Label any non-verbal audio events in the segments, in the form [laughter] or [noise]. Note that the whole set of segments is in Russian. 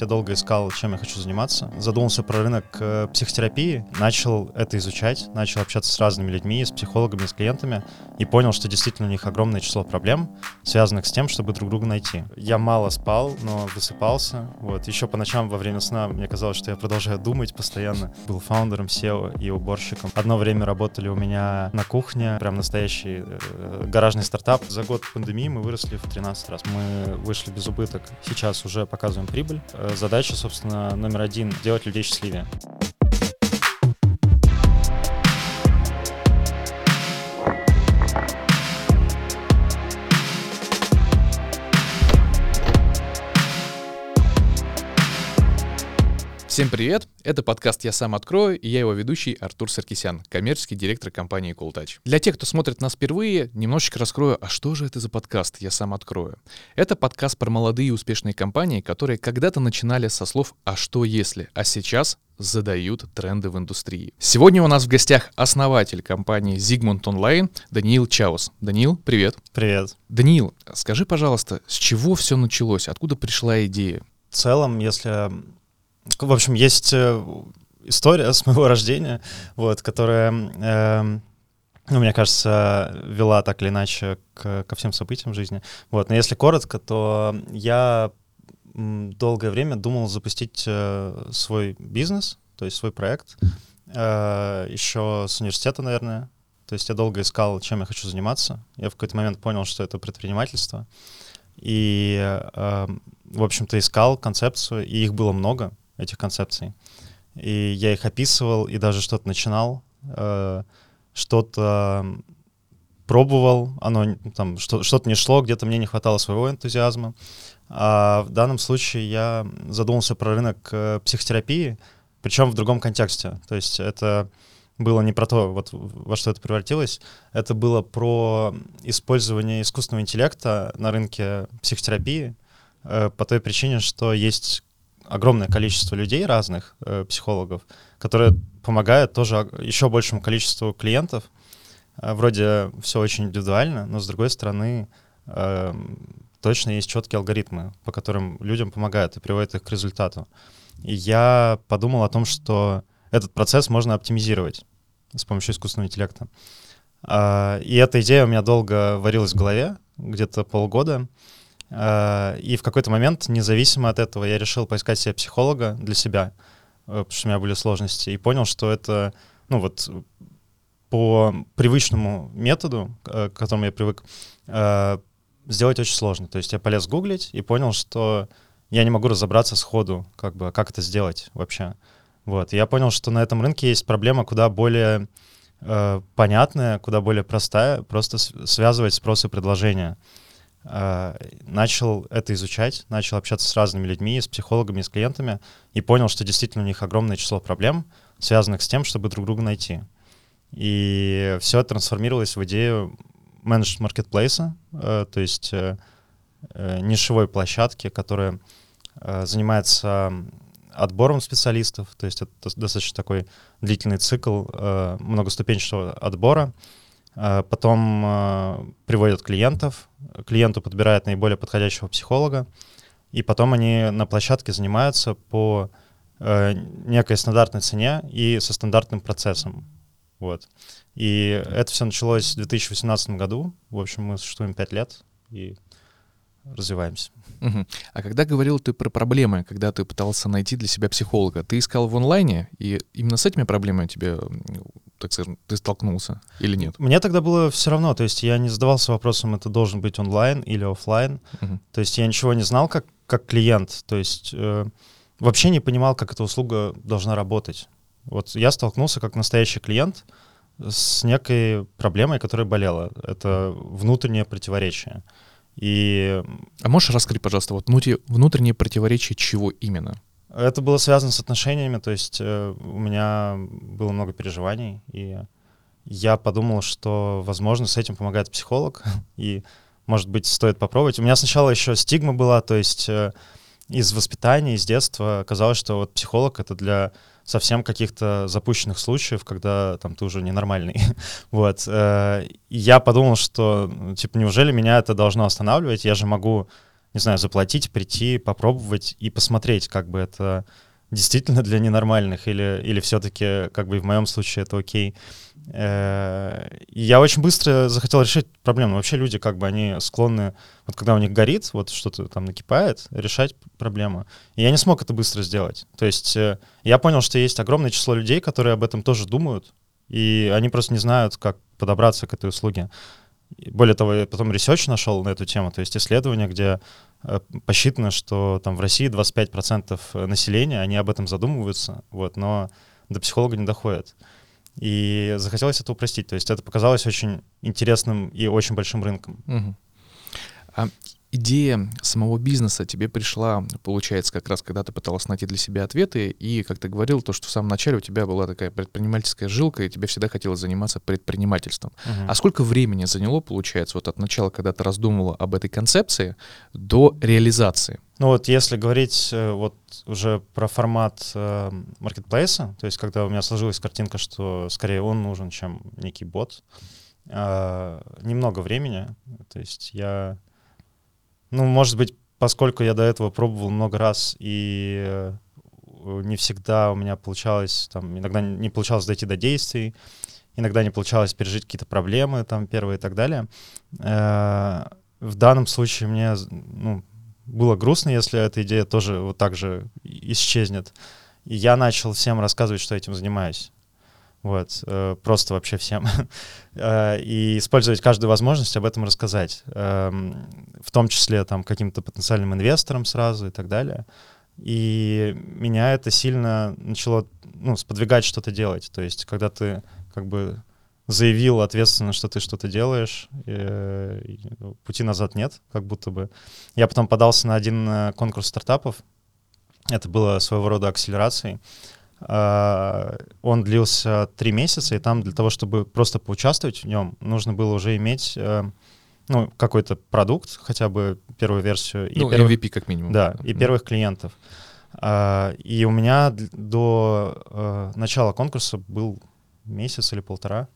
Я долго искал, чем я хочу заниматься. Задумался про рынок э, психотерапии, начал это изучать, начал общаться с разными людьми, с психологами, с клиентами, и понял, что действительно у них огромное число проблем, связанных с тем, чтобы друг друга найти. Я мало спал, но высыпался. Вот. Еще по ночам во время сна мне казалось, что я продолжаю думать постоянно. Был фаундером SEO и уборщиком. Одно время работали у меня на кухне, прям настоящий э, гаражный стартап. За год пандемии мы выросли в 13 раз. Мы вышли без убыток. Сейчас уже показываем прибыль задача, собственно, номер один — сделать людей счастливее. Всем привет! Это подкаст «Я сам открою» и я его ведущий Артур Саркисян, коммерческий директор компании CoolTouch. Для тех, кто смотрит нас впервые, немножечко раскрою, а что же это за подкаст «Я сам открою»? Это подкаст про молодые и успешные компании, которые когда-то начинали со слов «а что если?», а сейчас задают тренды в индустрии. Сегодня у нас в гостях основатель компании Zigmund Online Даниил Чаус. Даниил, привет. Привет. Даниил, скажи, пожалуйста, с чего все началось? Откуда пришла идея? В целом, если в общем, есть э, история с моего [laughs] рождения, вот, которая, э, ну, мне кажется, вела так или иначе к, ко всем событиям жизни. Вот, но если коротко, то я долгое время думал запустить э, свой бизнес, то есть свой проект, э, еще с университета, наверное. То есть я долго искал, чем я хочу заниматься. Я в какой-то момент понял, что это предпринимательство. И, э, в общем-то, искал концепцию, и их было много этих концепций. И я их описывал, и даже что-то начинал, э, что-то пробовал, оно там что, что-то не шло, где-то мне не хватало своего энтузиазма. А в данном случае я задумался про рынок э, психотерапии, причем в другом контексте. То есть это было не про то, вот во что это превратилось, это было про использование искусственного интеллекта на рынке психотерапии э, по той причине, что есть огромное количество людей разных, э, психологов, которые помогают тоже еще большему количеству клиентов. Э, вроде все очень индивидуально, но с другой стороны э, точно есть четкие алгоритмы, по которым людям помогают и приводят их к результату. И я подумал о том, что этот процесс можно оптимизировать с помощью искусственного интеллекта. Э, и эта идея у меня долго варилась в голове, где-то полгода. И в какой-то момент, независимо от этого, я решил поискать себе психолога для себя, э, потому что у меня были сложности, и понял, что это, ну вот, по привычному методу, э, к которому я привык, сделать очень сложно. То есть я полез гуглить и понял, что я не могу разобраться сходу, как бы, как это сделать вообще. Вот. И я понял, что на этом рынке есть проблема куда более э, понятная, куда более простая, просто связывать спрос и предложение. А, начал это изучать, начал общаться с разными людьми, с психологами, с клиентами, и понял, что действительно у них огромное число проблем, связанных с тем, чтобы друг друга найти. И все это трансформировалось в идею менедж маркетплейса, э, то есть э, э, нишевой площадки, которая занимается отбором специалистов, то есть это достаточно такой длительный цикл многоступенчатого отбора, Э, потом э, приводят клиентов, клиенту подбирают наиболее подходящего психолога, и потом они на площадке занимаются по э, некой стандартной цене и со стандартным процессом. Вот. И это все началось в 2018 году. В общем, мы существуем 5 лет и развиваемся. Угу. А когда говорил ты про проблемы, когда ты пытался найти для себя психолога, ты искал в онлайне, и именно с этими проблемами тебе так скажем, ты столкнулся или нет? Мне тогда было все равно, то есть я не задавался вопросом, это должен быть онлайн или офлайн. Uh-huh. То есть я ничего не знал как, как клиент, то есть э, вообще не понимал, как эта услуга должна работать. Вот я столкнулся как настоящий клиент с некой проблемой, которая болела. Это внутреннее противоречие. И... А можешь раскрыть, пожалуйста, вот внутреннее противоречие чего именно? Это было связано с отношениями, то есть э, у меня было много переживаний, и я подумал, что, возможно, с этим помогает психолог, [laughs] и, может быть, стоит попробовать. У меня сначала еще стигма была, то есть э, из воспитания, из детства казалось, что вот психолог — это для совсем каких-то запущенных случаев, когда там ты уже ненормальный. [laughs] вот. Э, я подумал, что, ну, типа, неужели меня это должно останавливать? Я же могу не знаю, заплатить, прийти, попробовать и посмотреть, как бы это действительно для ненормальных или, или все-таки, как бы в моем случае, это окей. Э, я очень быстро захотел решить проблему. Вообще люди, как бы, они склонны, вот когда у них горит, вот что-то там накипает, решать проблему. И я не смог это быстро сделать. То есть э, я понял, что есть огромное число людей, которые об этом тоже думают, и они просто не знают, как подобраться к этой услуге. Более того, я потом research нашел на эту тему, то есть исследование, где э, посчитано, что там в России 25% населения, они об этом задумываются, вот, но до психолога не доходят. И захотелось это упростить. То есть это показалось очень интересным и очень большим рынком. Угу. Идея самого бизнеса тебе пришла, получается, как раз когда ты пыталась найти для себя ответы, и, как ты говорил, то, что в самом начале у тебя была такая предпринимательская жилка, и тебе всегда хотелось заниматься предпринимательством. Uh-huh. А сколько времени заняло, получается, вот от начала, когда ты раздумывала об этой концепции, до реализации? Ну вот если говорить э, вот уже про формат э, маркетплейса, то есть когда у меня сложилась картинка, что скорее он нужен, чем некий бот, э, немного времени, то есть я ну, может быть, поскольку я до этого пробовал много раз и э, не всегда у меня получалось, там, иногда не получалось дойти до действий, иногда не получалось пережить какие-то проблемы, там, первые и так далее. Э, в данном случае мне, ну, было грустно, если эта идея тоже вот так же исчезнет. И я начал всем рассказывать, что этим занимаюсь. Вот, э, просто вообще всем. [laughs] Э, и использовать каждую возможность об этом рассказать. Эм, в том числе там каким-то потенциальным инвесторам сразу и так далее. И меня это сильно начало ну, сподвигать что-то делать. То есть, когда ты как бы заявил ответственно, что ты что-то делаешь, э, и пути назад нет, как будто бы. Я потом подался на один конкурс стартапов. Это было своего рода акселерацией. А, он длился три месяца, и там для того, чтобы просто поучаствовать в нем, нужно было уже иметь э, ну, какой-то продукт, хотя бы первую версию. И ну, первых, MVP как минимум. Да, и первых клиентов. А, и у меня до э, начала конкурса был месяц или полтора.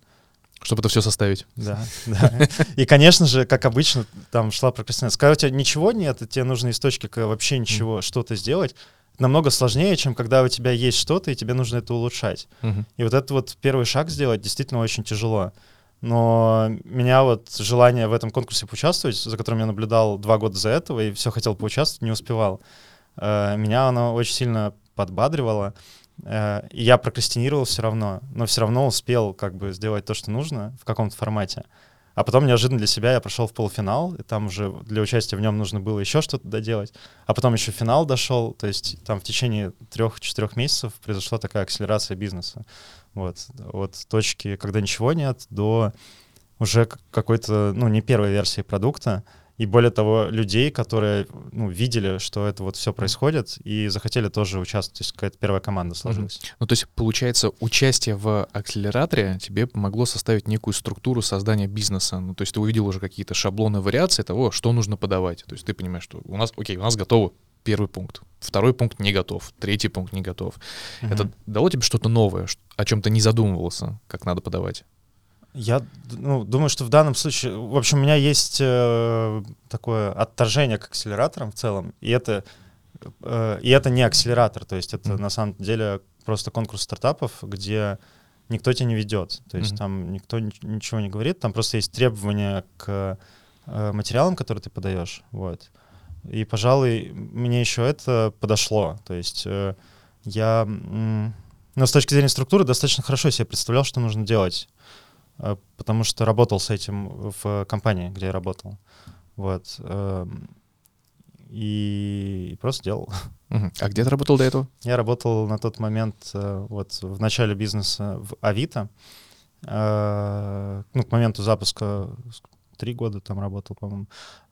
Чтобы это все составить. Да, [laughs] да. И, конечно же, как обычно, там шла прокрастинация. Когда у тебя ничего нет, и тебе нужно из точки к вообще ничего что-то сделать, намного сложнее, чем когда у тебя есть что-то, и тебе нужно это улучшать. Uh-huh. И вот этот вот первый шаг сделать действительно очень тяжело. Но меня вот желание в этом конкурсе поучаствовать, за которым я наблюдал два года за этого, и все хотел поучаствовать, не успевал. Э, меня оно очень сильно подбадривало. Э, и я прокрастинировал все равно, но все равно успел как бы сделать то, что нужно в каком-то формате. А потом неожиданно для себя я прошел в полуфинал, и там уже для участия в нем нужно было еще что-то доделать. А потом еще финал дошел, то есть там в течение трех-четырех месяцев произошла такая акселерация бизнеса. Вот, от точки, когда ничего нет, до уже какой-то, ну, не первой версии продукта, и более того, людей, которые ну, видели, что это вот все происходит, и захотели тоже участвовать, то есть какая-то первая команда сложилась. Mm-hmm. Ну, то есть, получается, участие в акселераторе тебе помогло составить некую структуру создания бизнеса. Ну, то есть ты увидел уже какие-то шаблоны вариации того, что нужно подавать. То есть ты понимаешь, что у нас, окей, у нас готово первый пункт, второй пункт не готов, третий пункт не готов. Mm-hmm. Это дало тебе что-то новое, о чем ты не задумывался, как надо подавать? Я ну, думаю, что в данном случае, в общем, у меня есть э, такое отторжение к акселераторам в целом, и это, э, и это не акселератор, то есть это mm-hmm. на самом деле просто конкурс стартапов, где никто тебя не ведет, то есть mm-hmm. там никто ничего не говорит, там просто есть требования к э, материалам, которые ты подаешь, вот. И, пожалуй, мне еще это подошло, то есть э, я, э, ну, с точки зрения структуры достаточно хорошо себе представлял, что нужно делать потому что работал с этим в компании, где я работал. Вот. Эм, и просто делал. [laughs] А где ты работал до этого? Я работал на тот момент э, вот в начале бизнеса в Авито. Э, ну, к моменту запуска три года там работал, по-моему.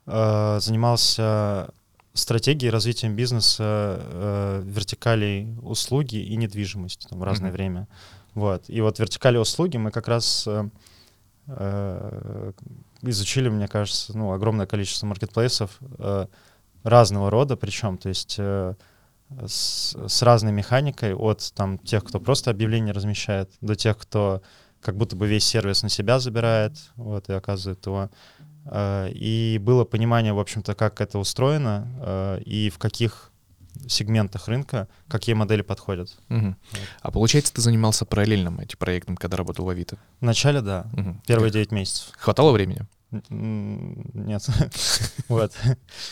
Занимался стратегией развития бизнеса вертикалей услуги и недвижимости там, в разное mm-hmm. время. Вот. И вот вертикали услуги мы как раз э, э, изучили, мне кажется, ну, огромное количество маркетплейсов э, разного рода, причем, то есть э, с, с разной механикой, от там тех, кто просто объявления размещает, до тех, кто как будто бы весь сервис на себя забирает, вот, и оказывает его. Э, и было понимание, в общем-то, как это устроено э, и в каких сегментах рынка какие модели подходят. Угу. А получается, ты занимался параллельным этим проектом, когда работал в Авито? Вначале, да. Угу. Первые 9 месяцев. Хватало времени? Нет. [laughs] вот.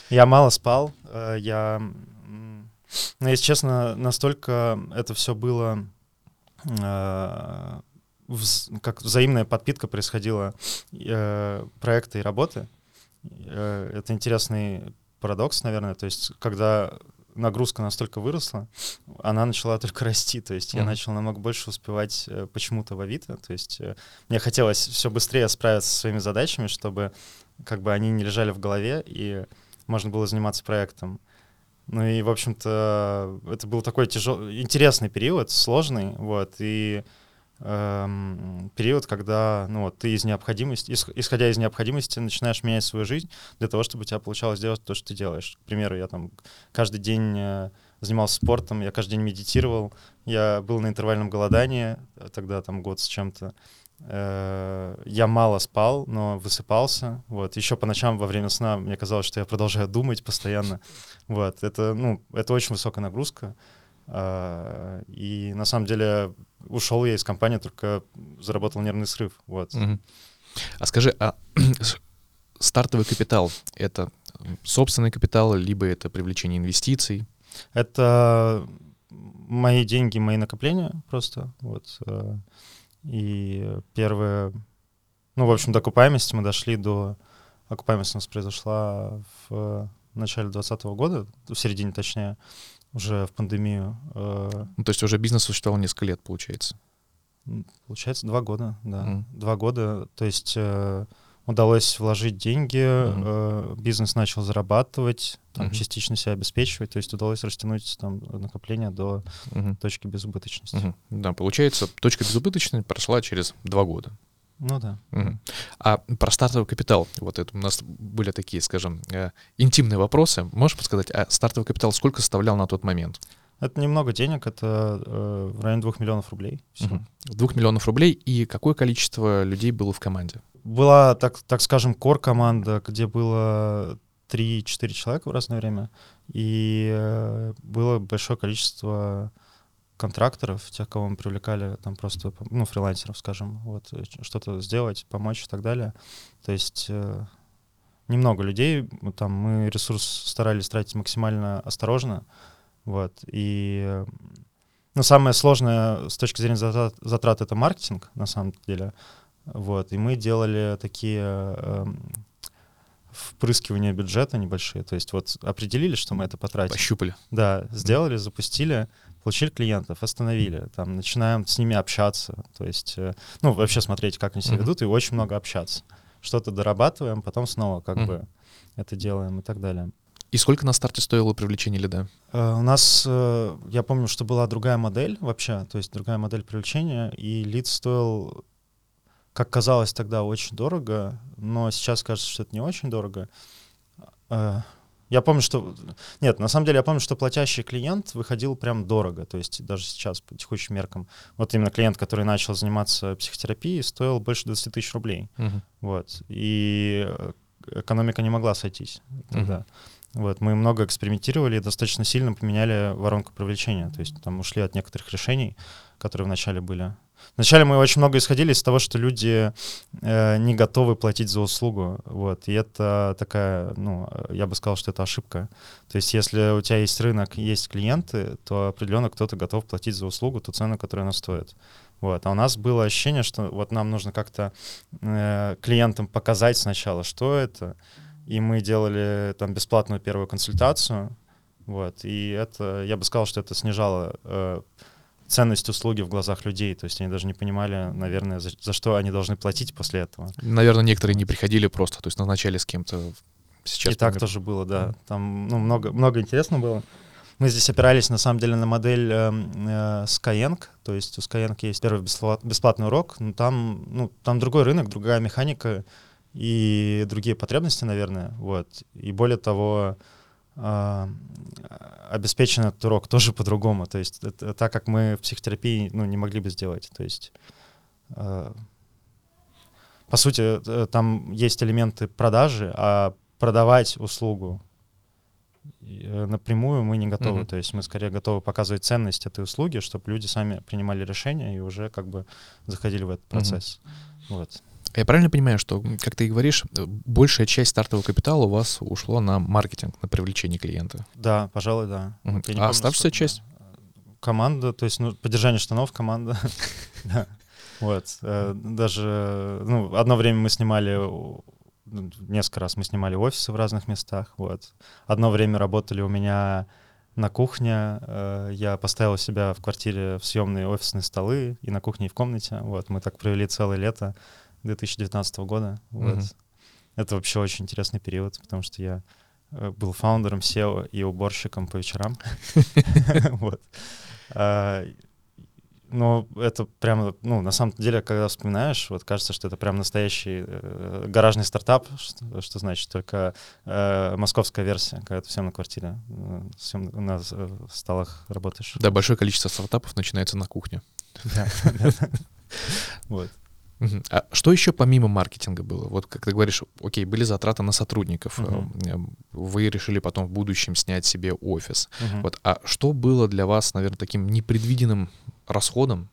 Я мало спал. Э, я, ну, если честно, настолько это все было как взаимная подпитка происходила э, проекта и работы. Э, это интересный парадокс, наверное. То есть, когда нагрузка настолько выросла, она начала только расти. То есть mm-hmm. я начал намного больше успевать э, почему-то в Авито. То есть э, мне хотелось все быстрее справиться со своими задачами, чтобы как бы они не лежали в голове, и можно было заниматься проектом. Ну и, в общем-то, это был такой тяжелый, интересный период, сложный, вот, и период, когда ну, вот, ты из необходимости, исходя из необходимости, начинаешь менять свою жизнь для того, чтобы у тебя получалось делать то, что ты делаешь. К примеру, я там каждый день э, занимался спортом, я каждый день медитировал, я был на интервальном голодании, тогда там год с чем-то. Э, я мало спал, но высыпался. Вот. Еще по ночам во время сна мне казалось, что я продолжаю думать постоянно. Вот. Это, ну, это очень высокая нагрузка. А, и на самом деле ушел я из компании, только заработал нервный срыв. Вот. Угу. А скажи, а [clears throat] стартовый капитал — это собственный капитал, либо это привлечение инвестиций? Это мои деньги, мои накопления просто. Вот. Э, и первые... Ну, в общем, до окупаемости мы дошли до... Окупаемость у нас произошла в начале 2020 года, в середине точнее уже в пандемию. Э, ну, то есть уже бизнес существовал несколько лет, получается? Получается, два года, да. Mm. Два года. То есть э, удалось вложить деньги, mm-hmm. э, бизнес начал зарабатывать, там, mm-hmm. частично себя обеспечивать, то есть удалось растянуть там накопление до mm-hmm. точки безубыточности. Mm-hmm. Да, получается, точка безубыточности прошла через два года. Ну да. Угу. А про стартовый капитал, вот это у нас были такие, скажем, э, интимные вопросы. Можешь подсказать, а стартовый капитал сколько составлял на тот момент? Это немного денег, это э, в районе двух миллионов рублей. Угу. Двух миллионов рублей. И какое количество людей было в команде? Была, так, так скажем, кор-команда, где было 3-4 человека в разное время. И э, было большое количество контракторов, тех, кого мы привлекали, там просто, ну, фрилансеров, скажем, вот, э, что-то сделать, помочь и так далее. То есть э, немного людей, там мы ресурс старались тратить максимально осторожно, вот, и, ну, самое сложное с точки зрения затрат, затрат это маркетинг, на самом деле, вот, и мы делали такие э, впрыскивания бюджета небольшие, то есть вот определили, что мы это потратим. Пощупали. Да, сделали, запустили, получили клиентов, остановили, там, начинаем с ними общаться, то есть, э, ну, вообще смотреть, как они себя ведут, и очень много общаться. Что-то дорабатываем, потом снова как бы это делаем и так далее. И сколько на старте стоило привлечение лида? Uh, у нас, uh, я помню, что была другая модель вообще, то есть другая модель привлечения, и лид стоил, как казалось тогда, очень дорого, но сейчас кажется, что это не очень дорого. Я помню, что... Нет, на самом деле я помню, что платящий клиент выходил прям дорого. То есть даже сейчас по текущим меркам. Вот именно клиент, который начал заниматься психотерапией, стоил больше 20 тысяч рублей. Uh-huh. Вот. И э, экономика не могла сойтись тогда. Uh-huh. Вот, мы много экспериментировали и достаточно сильно поменяли воронку привлечения. То есть там ушли от некоторых решений, которые вначале были. Вначале мы очень много исходили из того, что люди э, не готовы платить за услугу, вот, и это такая, ну, я бы сказал, что это ошибка. То есть если у тебя есть рынок, есть клиенты, то определенно кто-то готов платить за услугу ту цену, которую она стоит. Вот. А у нас было ощущение, что вот нам нужно как-то э, клиентам показать сначала, что это, и мы делали там бесплатную первую консультацию, вот, и это, я бы сказал, что это снижало э, ценность услуги в глазах людей. То есть они даже не понимали, наверное, за, за что они должны платить после этого. Наверное, некоторые не приходили просто, то есть назначали с кем-то. Сейчас И так тоже было, да. Там ну, много, много интересного было. Мы здесь опирались, на самом деле, на модель э, э, Skyeng, то есть у Skyeng есть первый бесплатный урок, но там, ну, там другой рынок, другая механика и другие потребности, наверное, вот. И более того, обеспечен этот урок тоже по-другому. То есть это, так, как мы в психотерапии ну, не могли бы сделать. То есть э, по сути, э, там есть элементы продажи, а продавать услугу э, напрямую мы не готовы. Mm-hmm. То есть мы скорее готовы показывать ценность этой услуги, чтобы люди сами принимали решения и уже как бы заходили в этот процесс. Mm-hmm. Вот. Я правильно понимаю, что, как ты и говоришь, большая часть стартового капитала у вас ушло на маркетинг, на привлечение клиента? Да, пожалуй, да. Угу. А оставшаяся часть? Команда, то есть ну, поддержание штанов команда. [laughs] Вот. Э, даже, ну, одно время мы снимали несколько раз мы снимали офисы в разных местах. Вот. Одно время работали у меня на кухне. Э, я поставил себя в квартире в съемные офисные столы и на кухне, и в комнате. Вот. Мы так провели целое лето 2019 года. Вот. Mm-hmm. Это вообще очень интересный период, потому что я э, был фаундером SEO и уборщиком по вечерам. [laughs] [laughs] А, но это прямо, ну, на самом деле, когда вспоминаешь, вот кажется, что это прям настоящий э, гаражный стартап, что, что значит только э, московская версия, когда ты всем на квартире, э, всем на э, столах работаешь. Да, большое количество стартапов начинается на кухне. [laughs] Вот. А что еще помимо маркетинга было? Вот как ты говоришь, окей, были затраты на сотрудников, uh-huh. вы решили потом в будущем снять себе офис. Uh-huh. Вот, а что было для вас, наверное, таким непредвиденным расходом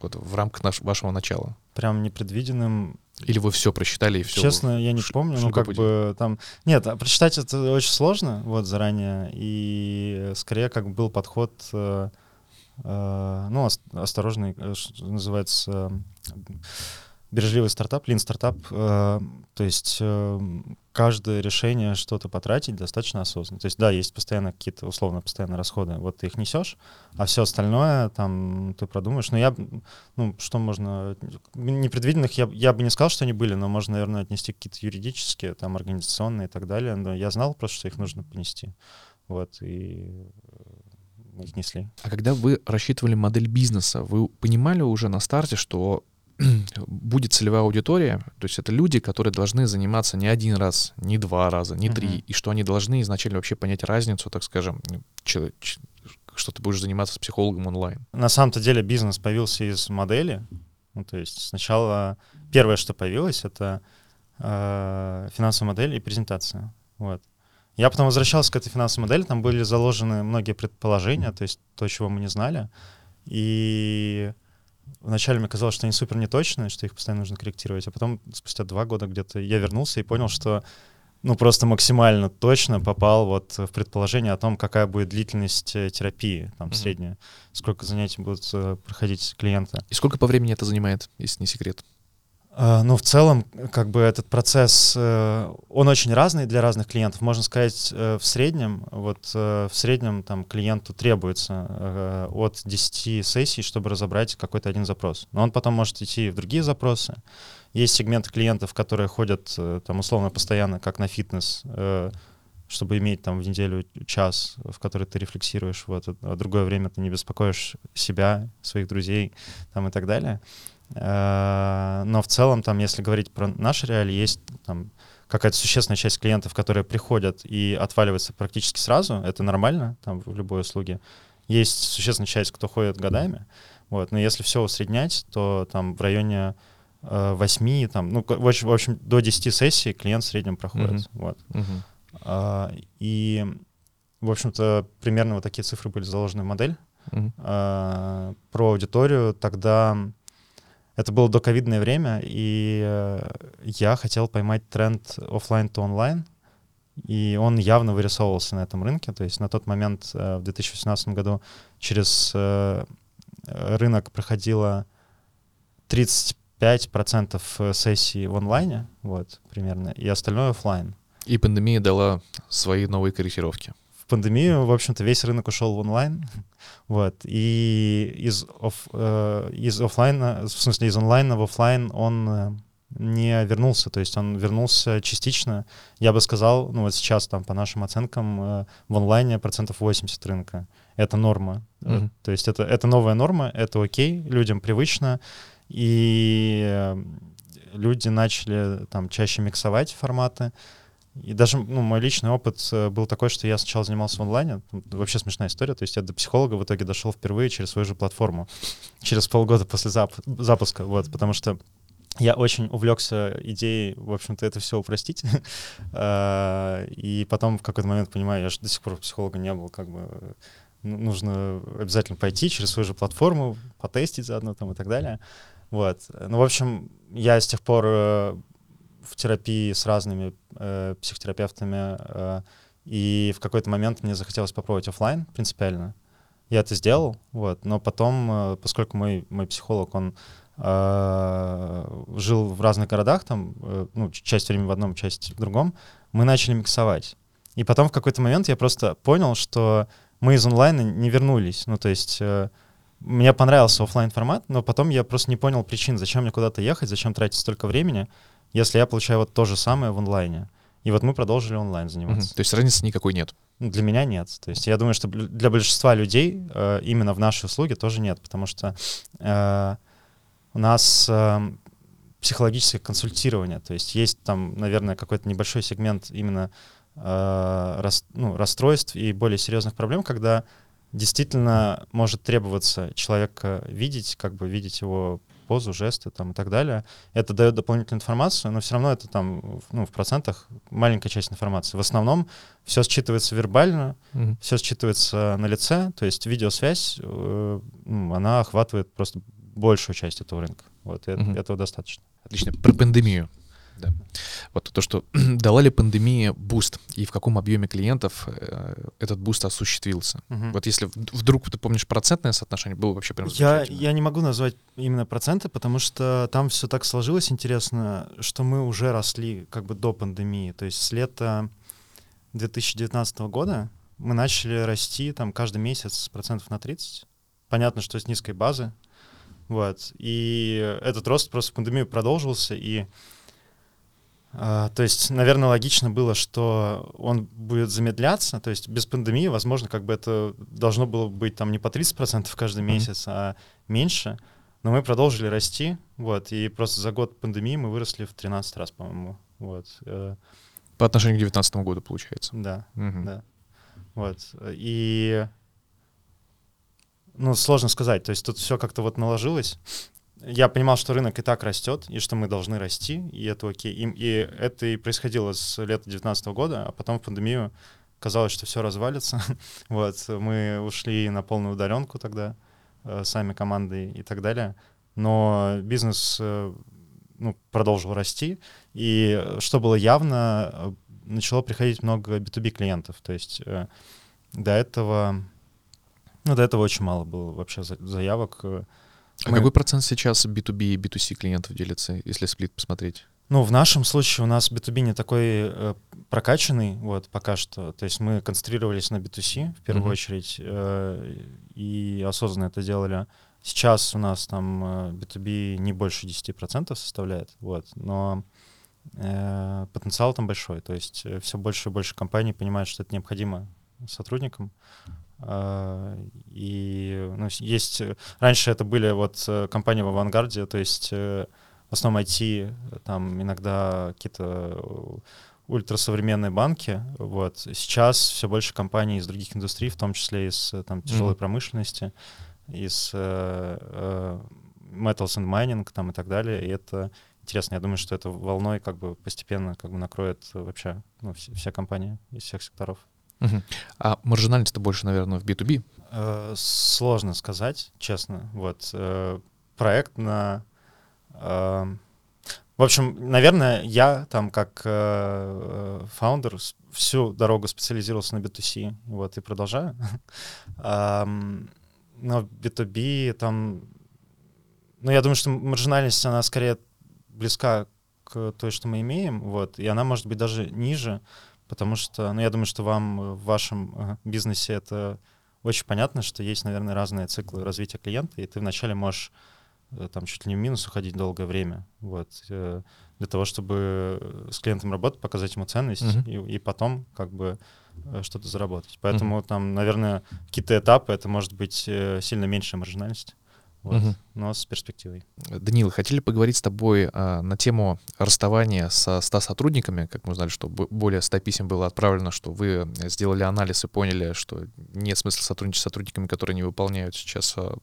вот, в рамках наш, вашего начала? Прям непредвиденным. Или вы все просчитали и все? Честно, я не помню. Ну, как бы там... Нет, а прочитать это очень сложно, вот, заранее. И скорее, как был подход Э, ну, осторожный, э, называется, бережливый стартап, лин стартап, э, то есть каждое решение что-то потратить достаточно осознанно. То есть да, есть постоянно какие-то условно постоянные расходы, вот ты их несешь, а все остальное там ты продумаешь. Но я, ну, что можно, непредвиденных я, я бы не сказал, что они были, но можно, наверное, отнести какие-то юридические, там, организационные и так далее, но я знал просто, что их нужно понести. Вот, и несли. А когда вы рассчитывали модель бизнеса, вы понимали уже на старте, что [clears throat] будет целевая аудитория, то есть это люди, которые должны заниматься не один раз, не два раза, не uh-huh. три, и что они должны изначально вообще понять разницу, так скажем, что ты будешь заниматься с психологом онлайн. На самом-то деле бизнес появился из модели, ну, то есть сначала первое, что появилось, это э, финансовая модель и презентация, вот. Я потом возвращался к этой финансовой модели, там были заложены многие предположения, то есть то, чего мы не знали. И вначале мне казалось, что они супер неточные, что их постоянно нужно корректировать, а потом спустя два года где-то я вернулся и понял, что ну просто максимально точно попал вот в предположение о том, какая будет длительность э, терапии, там mm-hmm. средняя, сколько занятий будут э, проходить клиенты. И сколько по времени это занимает, если не секрет? А, ну, в целом, как бы этот процесс, э, он очень разный для разных клиентов. Можно сказать, э, в среднем, вот э, в среднем там клиенту требуется от 10 сессий, чтобы разобрать какой-то один запрос. Но он потом может идти в другие запросы. Есть сегмент клиентов, которые ходят там условно постоянно, как на фитнес, чтобы иметь там в неделю час, в который ты рефлексируешь, вот, а другое время ты не беспокоишь себя, своих друзей там и так далее. Э, но в целом, там, если говорить про наши реалии, есть там какая-то существенная часть клиентов, которые приходят и отваливаются практически сразу. Это нормально там в любой услуге. Есть существенная часть, кто ходит годами. Вот. Но если все усреднять, то там в районе э, 8, там, ну, в общем, в общем, до 10 сессий клиент в среднем проходит. Uh-huh. Вот. Uh-huh. А, и, в общем-то, примерно вот такие цифры были заложены в модель. Uh-huh. А, про аудиторию тогда это было доковидное время, и э, я хотел поймать тренд офлайн то онлайн, и он явно вырисовывался на этом рынке. То есть на тот момент, э, в 2018 году, через э, рынок проходило 35% сессий в онлайне, вот, примерно, и остальное офлайн. И пандемия дала свои новые корректировки пандемию, в общем-то, весь рынок ушел в онлайн. Вот. И из, оф, э, из офлайна, в смысле, из онлайна в офлайн он э, не вернулся. То есть он вернулся частично. Я бы сказал, ну вот сейчас там по нашим оценкам э, в онлайне процентов 80 рынка. Это норма. Mm-hmm. То есть это, это новая норма, это окей, людям привычно. И э, люди начали там чаще миксовать форматы. И даже ну, мой личный опыт э, был такой, что я сначала занимался в онлайне. Вообще смешная история. То есть я до психолога в итоге дошел впервые через свою же платформу. [laughs] Через полгода после зап- запуска. Вот, потому что я очень увлекся идеей, в общем-то, это все упростить. А, [laughs] и потом в какой-то момент понимаю, я же до сих пор психолога не был, как бы ну, нужно обязательно пойти через свою же платформу, потестить заодно там и так далее. Вот. Ну, в общем, я с тех пор э, терапии с разными э, психотерапевтами, э, и в какой-то момент мне захотелось попробовать офлайн принципиально. Я это сделал, вот, но потом, э, поскольку мой, мой психолог, он э, жил в разных городах, там, э, ну, часть времени в одном, часть в другом, мы начали миксовать. И потом в какой-то момент я просто понял, что мы из онлайна не вернулись. Ну, то есть э, мне понравился офлайн формат, но потом я просто не понял причин, зачем мне куда-то ехать, зачем тратить столько времени, если я получаю вот то же самое в онлайне. И вот мы продолжили онлайн заниматься. Угу. То есть разницы никакой нет? Ну, для меня нет. То есть я думаю, что для большинства людей э, именно в нашей услуге тоже нет, потому что э, у нас э, психологическое консультирование, то есть есть там, наверное, какой-то небольшой сегмент именно э, рас, ну, расстройств и более серьезных проблем, когда действительно может требоваться человека видеть, как бы видеть его позу, жесты там и так далее. Это дает дополнительную информацию, но все равно это там ну, в процентах маленькая часть информации. В основном все считывается вербально, mm-hmm. все считывается на лице, то есть видеосвязь, э, ну, она охватывает просто большую часть этого рынка. Вот, и mm-hmm. этого достаточно. Отлично. Про пандемию. Да. Вот то, что [clears throat] дала ли пандемия boost и в каком объеме клиентов э, этот boost осуществился. Угу. Вот если вдруг ты помнишь процентное соотношение, было вообще прям я, я не могу назвать именно проценты, потому что там все так сложилось интересно, что мы уже росли как бы до пандемии. То есть с лета 2019 года мы начали расти там каждый месяц процентов на 30. Понятно, что с низкой базы. Вот. И этот рост просто в пандемию продолжился, и то есть, наверное, логично было, что он будет замедляться, то есть без пандемии, возможно, как бы это должно было быть там не по 30% каждый месяц, mm-hmm. а меньше, но мы продолжили расти, вот, и просто за год пандемии мы выросли в 13 раз, по-моему, вот. Э. По отношению к 2019 году, получается. Да, mm-hmm. да. Вот, и, ну, сложно сказать, то есть тут все как-то вот наложилось, я понимал, что рынок и так растет, и что мы должны расти, и это окей. И, и это и происходило с лета 2019 года, а потом в пандемию казалось, что все развалится. [laughs] вот, мы ушли на полную удаленку тогда, э, сами командой и так далее. Но бизнес э, ну, продолжил расти, и что было явно, э, начало приходить много B2B клиентов. То есть э, до этого, ну, до этого очень мало было вообще заявок. Э, а мы... какой процент сейчас B2B и B2C клиентов делится, если сплит посмотреть? Ну, в нашем случае у нас B2B не такой э, прокачанный, вот, пока что. То есть мы концентрировались на B2C в первую uh-huh. очередь э, и осознанно это делали. Сейчас у нас там э, B2B не больше 10% составляет, вот, но э, потенциал там большой. То есть э, все больше и больше компаний понимают, что это необходимо сотрудникам. А, и ну, есть... Раньше это были вот э, компании в авангарде, то есть э, в основном IT, там иногда какие-то ультрасовременные банки. Вот. Сейчас все больше компаний из других индустрий, в том числе из э, там, тяжелой mm-hmm. промышленности, из э, э, metals and mining там, и так далее. И это интересно. Я думаю, что это волной как бы постепенно как бы накроет вообще ну, все, все компании из всех секторов. Угу. А маржинальность-то больше, наверное, в B2B? Э, сложно сказать, честно. Вот э, проект на... Э, в общем, наверное, я там как э, фаундер всю дорогу специализировался на B2C, вот, и продолжаю. [laughs] Но B2B там... Ну, я думаю, что маржинальность, она скорее близка к той, что мы имеем, вот, и она может быть даже ниже, потому что, ну, я думаю, что вам в вашем э, бизнесе это очень понятно, что есть, наверное, разные циклы развития клиента, и ты вначале можешь э, там чуть ли не в минус уходить долгое время, вот, э, для того, чтобы с клиентом работать, показать ему ценность, uh-huh. и, и потом как бы что-то заработать. Поэтому uh-huh. там, наверное, какие-то этапы, это может быть сильно меньшая маржинальность. Вот. Uh-huh. Но с перспективой. Данил, хотели поговорить с тобой а, на тему расставания со 100 сотрудниками. Как мы узнали, что более 100 писем было отправлено, что вы сделали анализ и поняли, что нет смысла сотрудничать с сотрудниками, которые не выполняют сейчас а,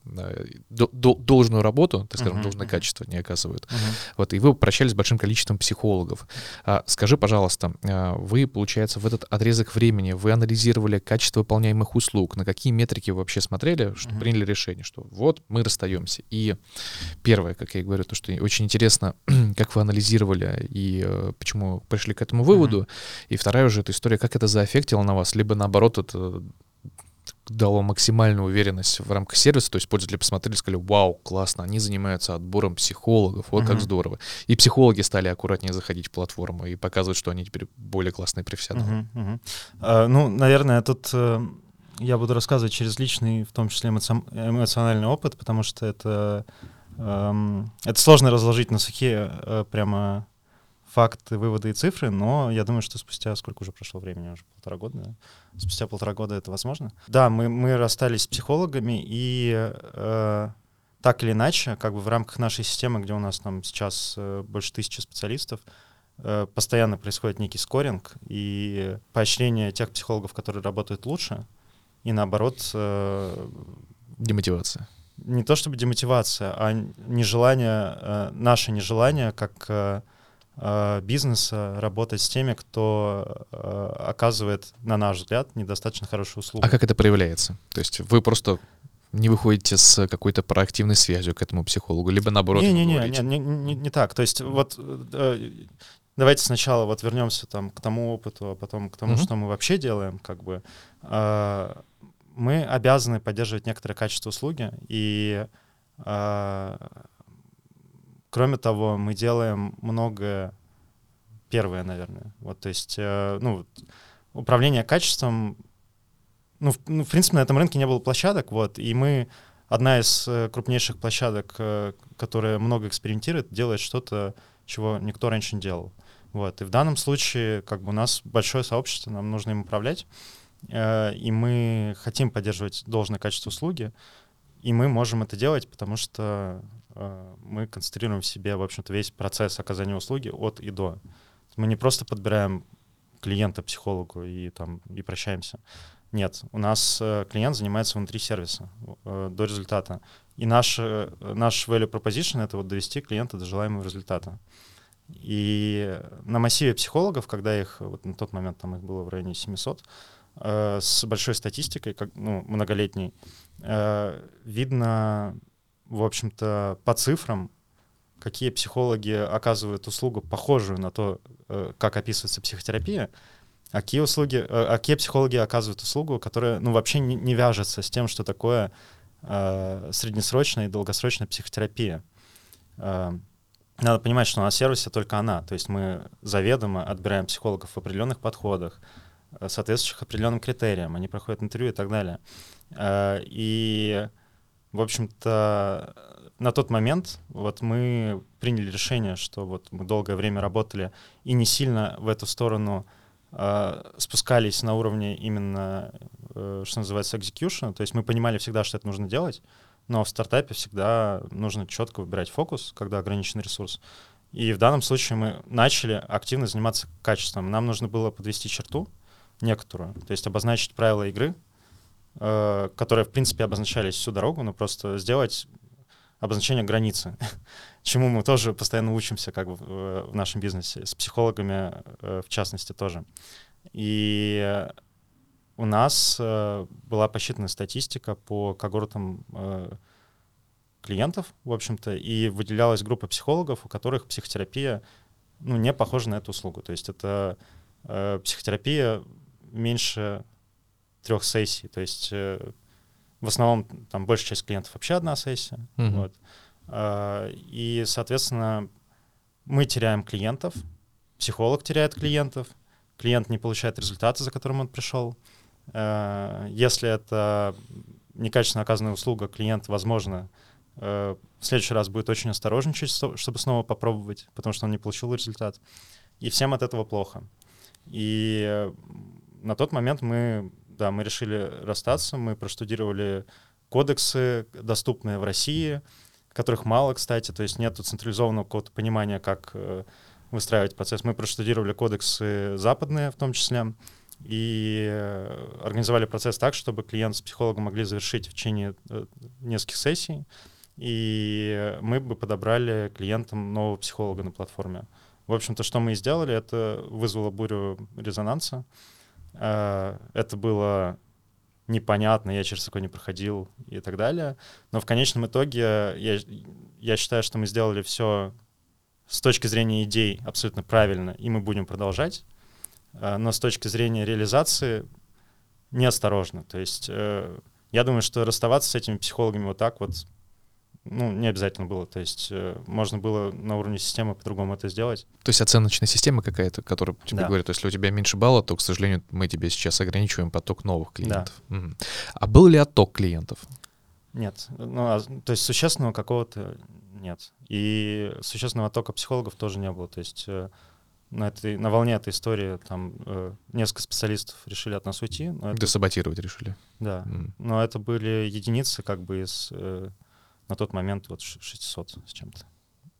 до, до, должную работу, так скажем, uh-huh, должное uh-huh. качество не оказывают. Uh-huh. Вот, и вы прощались с большим количеством психологов. А, скажи, пожалуйста, а, вы, получается, в этот отрезок времени вы анализировали качество выполняемых услуг, на какие метрики вы вообще смотрели, что uh-huh. приняли решение, что вот мы расстаемся. И первое, как я говорю, то, что очень интересно, [clears throat] как вы анализировали и э, почему пришли к этому выводу. Uh-huh. И вторая уже эта история, как это заэффектило на вас, либо наоборот это дало максимальную уверенность в рамках сервиса, то есть пользователи посмотрели, сказали, вау, классно, они занимаются отбором психологов, вот uh-huh. как здорово. И психологи стали аккуратнее заходить в платформу и показывать, что они теперь более классные профессионалы. Uh-huh, uh-huh. Uh, ну, наверное, тут uh, я буду рассказывать через личный, в том числе эмоци- эмоциональный опыт, потому что это, uh, это сложно разложить на сухие uh, прямо факты, выводы и цифры, но я думаю, что спустя сколько уже прошло времени, уже полтора года, да? спустя полтора года это возможно. Да, мы, мы расстались с психологами, и э, так или иначе, как бы в рамках нашей системы, где у нас там сейчас э, больше тысячи специалистов, э, постоянно происходит некий скоринг и поощрение тех психологов, которые работают лучше, и наоборот... Э, Демотивация. Не то чтобы демотивация, а нежелание, э, наше нежелание, как... Э, Э, бизнеса работать с теми, кто э, оказывает, на наш взгляд, недостаточно хорошую услугу. А как это проявляется? То есть вы просто не выходите с какой-то проактивной связью к этому психологу, либо наоборот не, не, не, не, не, не, не так. То есть вот э, давайте сначала вот вернемся там к тому опыту, а потом к тому, mm-hmm. что мы вообще делаем, как бы э, мы обязаны поддерживать некоторое качество услуги и э, Кроме того, мы делаем многое первое, наверное. Вот, то есть, э, ну, управление качеством, ну в, ну, в принципе, на этом рынке не было площадок, вот, и мы, одна из э, крупнейших площадок, э, которая много экспериментирует, делает что-то, чего никто раньше не делал. Вот, и в данном случае, как бы, у нас большое сообщество, нам нужно им управлять, и мы хотим поддерживать должное качество услуги, и мы можем это делать, потому что э, мы концентрируем в себе, в общем-то, весь процесс оказания услуги от и до. Мы не просто подбираем клиента психологу и там и прощаемся. Нет, у нас э, клиент занимается внутри сервиса э, до результата. И наш, э, наш value proposition — это вот довести клиента до желаемого результата. И на массиве психологов, когда их, вот на тот момент там их было в районе 700, э, с большой статистикой, как, ну, многолетней, э, видно, в общем-то, по цифрам, какие психологи оказывают услугу, похожую на то, э, как описывается психотерапия, а какие услуги, а какие психологи оказывают услугу, которая, ну, вообще не, не вяжется с тем, что такое среднесрочная и долгосрочная психотерапия. Надо понимать, что на сервисе только она, то есть мы заведомо отбираем психологов в определенных подходах, соответствующих определенным критериям, они проходят интервью и так далее. Э, и, в общем-то, на тот момент вот мы приняли решение, что вот мы долгое время работали и не сильно в эту сторону э, спускались на уровне именно, что называется, execution, то есть мы понимали всегда, что это нужно делать, но в стартапе всегда нужно четко выбирать фокус, когда ограничен ресурс. И в данном случае мы начали активно заниматься качеством. Нам нужно было подвести черту, некоторую, то есть обозначить правила игры, э, которые, в принципе, обозначались всю дорогу, но просто сделать обозначение границы, [laughs] чему мы тоже постоянно учимся как бы в, в нашем бизнесе, с психологами э, в частности тоже. И у нас э, была посчитана статистика по когортам э, клиентов, в общем-то, и выделялась группа психологов, у которых психотерапия ну, не похожа на эту услугу. То есть это э, психотерапия меньше трех сессий. То есть э, в основном там большая часть клиентов вообще одна сессия. Mm-hmm. Вот. Э, и, соответственно, мы теряем клиентов, психолог теряет клиентов, клиент не получает результаты, за которым он пришел. Э, если это некачественно оказанная услуга, клиент, возможно, э, в следующий раз будет очень осторожничать, чтобы снова попробовать, потому что он не получил результат. И всем от этого плохо. И на тот момент мы, да, мы решили расстаться, мы проштудировали кодексы, доступные в России, которых мало, кстати, то есть нет централизованного какого-то понимания, как э, выстраивать процесс. Мы проштудировали кодексы западные в том числе и э, организовали процесс так, чтобы клиент с психологом могли завершить в течение э, нескольких сессий, и мы бы подобрали клиентам нового психолога на платформе. В общем-то, что мы и сделали, это вызвало бурю резонанса. Э, это было непонятно, я через такое не проходил и так далее. Но в конечном итоге я, я считаю, что мы сделали все с точки зрения идей абсолютно правильно, и мы будем продолжать. Э, но с точки зрения реализации неосторожно. То есть э, я думаю, что расставаться с этими психологами вот так вот ну, не обязательно было. То есть э, можно было на уровне системы по-другому это сделать. То есть оценочная система какая-то, которая тебе Да. говорит, если у тебя меньше балла, то, к сожалению, мы тебе сейчас ограничиваем поток новых клиентов. Да. Мгм. А был ли отток клиентов? Нет. Ну, а, то есть существенного какого-то нет. И существенного оттока психологов тоже не было. То есть э, на, этой, на волне этой истории там э, несколько специалистов решили от нас уйти. Это, Десаботировать решили. да. М. Но это были единицы как бы из э, на тот момент вот ш- 600 с чем-то.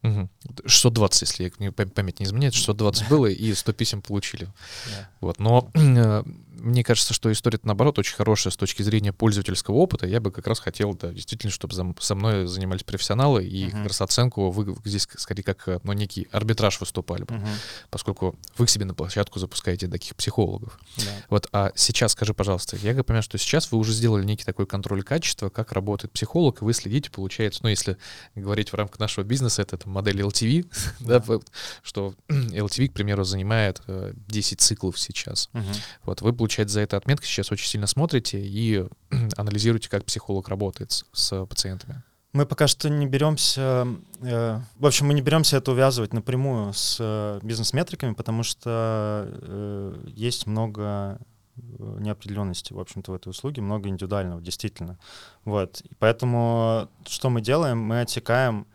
Мгм. 620, если я не- пам- память не изменяет, 620 было, и 100 писем получили. Да. Вот. Но [clears throat] э, мне кажется, что история наоборот очень хорошая с точки зрения пользовательского опыта. Я бы как раз хотел, да, действительно, чтобы за- со мной занимались профессионалы, и как Мгм. раз оценку вы здесь скорее как э, ну, некий арбитраж выступали бы, Мгм. поскольку вы к себе на площадку запускаете таких психологов. Да. Вот, а сейчас скажи, пожалуйста, я как понимаю, что сейчас вы уже сделали некий такой контроль качества, как работает психолог, и вы следите, получается, ну, если говорить в рамках нашего бизнеса, это, там, модель LTV, [laughs] да, Да. что [clears throat] LTV, к примеру, занимает э, 10 циклов сейчас. Мгм. Вот, вы, получается, за этой отметкой сейчас очень сильно смотрите и [clears throat] анализируете, как психолог работает с, с пациентами. Мы пока что не беремся, э, в общем, мы не беремся это увязывать напрямую с э, бизнес-метриками, потому что э, есть много э, неопределенности, в общем-то, в этой услуге, много индивидуального, действительно. Вот. И поэтому что мы делаем? Мы отсекаем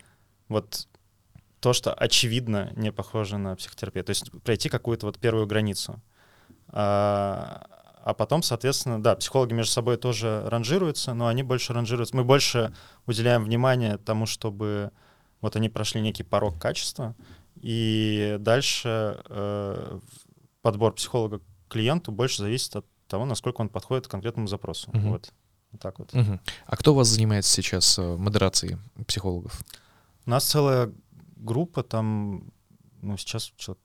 вот то, что очевидно не похоже на психотерапию. То есть пройти какую-то вот первую границу. А, а потом, соответственно, да, психологи между собой тоже ранжируются, но они больше ранжируются. Мы больше уделяем внимание тому, чтобы вот они прошли некий порог качества, и дальше э, подбор психолога к клиенту больше зависит от того, насколько он подходит к конкретному запросу. Мгм. Вот. Вот так вот. Мгм. А кто у вас занимается сейчас э, модерацией психологов? У нас целая группа, там, ну, сейчас человек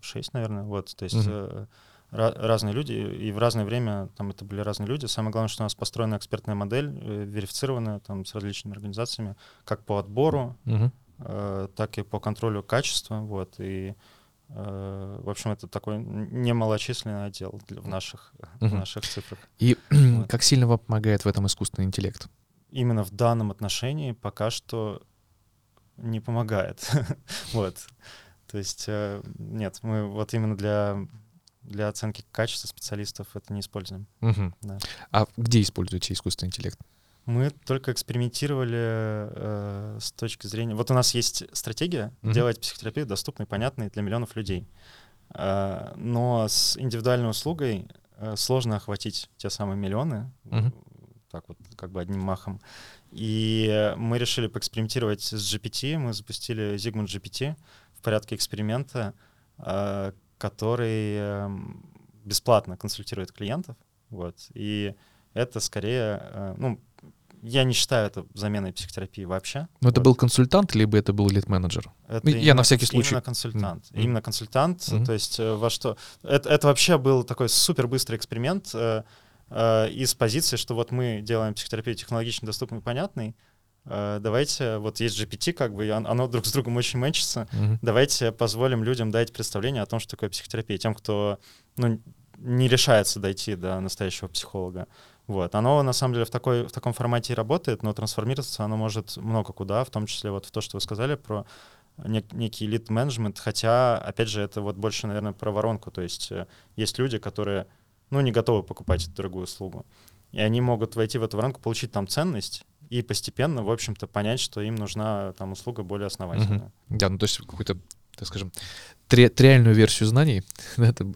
6, наверное, вот, то есть Мгм. э, ра- разные люди, и в разное время там это были разные люди. Самое главное, что у нас построена экспертная модель, э, верифицированная там с различными организациями, как по отбору, Мгм. э, так и по контролю качества, вот, и э, в общем, это такой немалочисленный отдел для- в наших, в Мгм. наших цифрах. И [clears throat] Вот. как сильно вам помогает в этом искусственный интеллект? именно в данном отношении пока что не помогает. [laughs] вот. То есть э, нет, мы вот именно для для оценки качества специалистов это не используем. Мгм. Да. А где используете искусственный интеллект? Мы только экспериментировали э, с точки зрения... Вот у нас есть стратегия Мгм. делать психотерапию доступной, понятной для миллионов людей. Э, но с индивидуальной услугой э, сложно охватить те самые миллионы, Мгм. так вот как бы одним махом. И мы решили поэкспериментировать с GPT. Мы запустили Zigmund GPT в порядке эксперимента, э, который эм, бесплатно консультирует клиентов. Вот. И это скорее, э, ну, я не считаю это заменой психотерапии вообще. Это Вот. был консультант, либо это был лид-менеджер? Это Ну, я именно- на всякий случай- Именно консультант. Мгм. Именно консультант, Мгм. то есть э, во что... Это, это вообще был такой супер быстрый эксперимент э, э, из позиции, что вот мы делаем психотерапию технологично доступной и понятной, давайте, вот есть GPT, как бы, оно друг с другом очень мэчится, Мгм. давайте позволим людям дать представление о том, что такое психотерапия, тем, кто ну, не решается дойти до настоящего психолога. Вот. Оно на самом деле в, такой, в таком формате и работает, но трансформироваться оно может много куда, в том числе вот в то, что вы сказали про нек- некий лид-менеджмент, хотя, опять же, это вот больше, наверное, про воронку, то есть э, есть люди, которые, ну, не готовы покупать эту дорогую услугу, и они могут войти в эту воронку, получить там ценность и постепенно, в общем-то, понять, что им нужна там услуга более основательная. Мгм. Да, ну то есть какой-то так скажем, три, триальную версию знаний, [laughs] это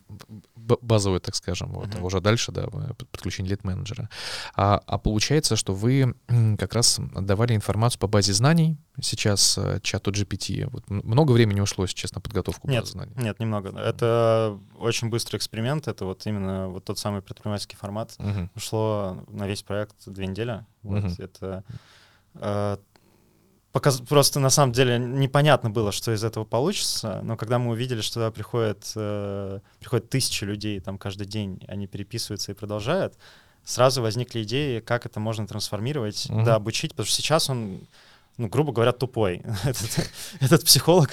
базовую, так скажем, вот, mm-hmm. уже дальше, да, подключение лид-менеджера. А, а получается, что вы как раз давали информацию по базе знаний, сейчас э, чату GPT. Вот много времени ушло сейчас на подготовку нет, базы знаний? Нет, немного. Это очень быстрый эксперимент, это вот именно вот тот самый предпринимательский формат. Mm-hmm. Ушло на весь проект две недели. Вот, mm-hmm. Это э, показ... просто на самом деле непонятно было, что из этого получится, но когда мы увидели, что туда приходят, э, приходят тысячи людей там каждый день, они переписываются и продолжают, сразу возникли идеи, как это можно трансформировать, mm-hmm. да, обучить, потому что сейчас он ну, грубо говоря, тупой. [laughs] этот, этот психолог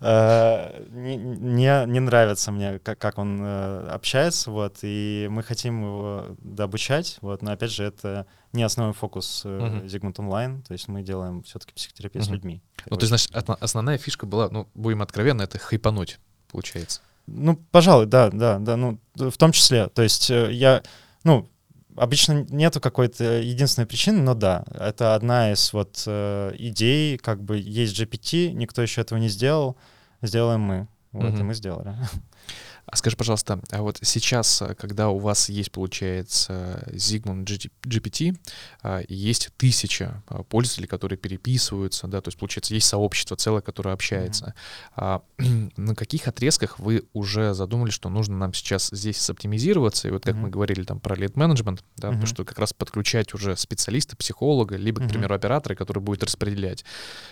э, не, не, не нравится мне, как, как он э, общается, вот, и мы хотим его дообучать, вот, но, опять же, это не основной фокус э, uh-huh. Online, то есть мы делаем все-таки психотерапию uh-huh. с людьми. Ну, то есть, значит, основная фишка была, ну, будем откровенны, это хайпануть, получается. Ну, пожалуй, да, да, да, ну, в том числе, то есть э, я, ну, Обычно нету какой-то единственной причины, но да, это одна из вот э, идей, как бы есть GPT, никто еще этого не сделал, сделаем мы. Вот, угу. и мы сделали. [laughs] А скажи, пожалуйста, а вот сейчас, э, когда у вас есть, получается, Zigmund GPT, а, есть тысяча а, пользователей, которые переписываются, да, то есть, получается, есть сообщество целое, которое общается. Mm-hmm. [clears throat] На каких отрезках вы уже задумали, что нужно нам сейчас здесь соптимизироваться? И вот как mm-hmm. мы говорили там про management, да, mm-hmm. то, что как раз подключать уже специалиста, психолога, либо, к примеру, оператора, который будет распределять.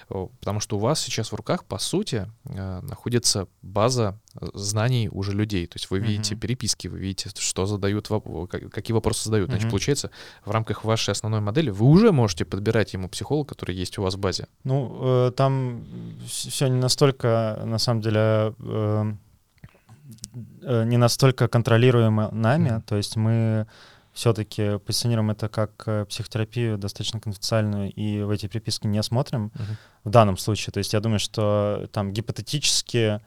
Потому что у вас сейчас в руках, по сути, э, находится база знаний уже людей. То есть вы видите mm-hmm. переписки, вы видите, что задают, какие вопросы задают. Значит, mm-hmm. получается, в рамках вашей основной модели вы уже можете подбирать ему психолога, который есть у вас в базе. Ну, э, там все не настолько, на самом деле, э, э, не настолько контролируемо нами. Mm-hmm. То есть мы все-таки позиционируем это как э, психотерапию достаточно конфиденциальную и в эти переписки не смотрим uh-huh. в данном случае. То есть я думаю, что там гипотетически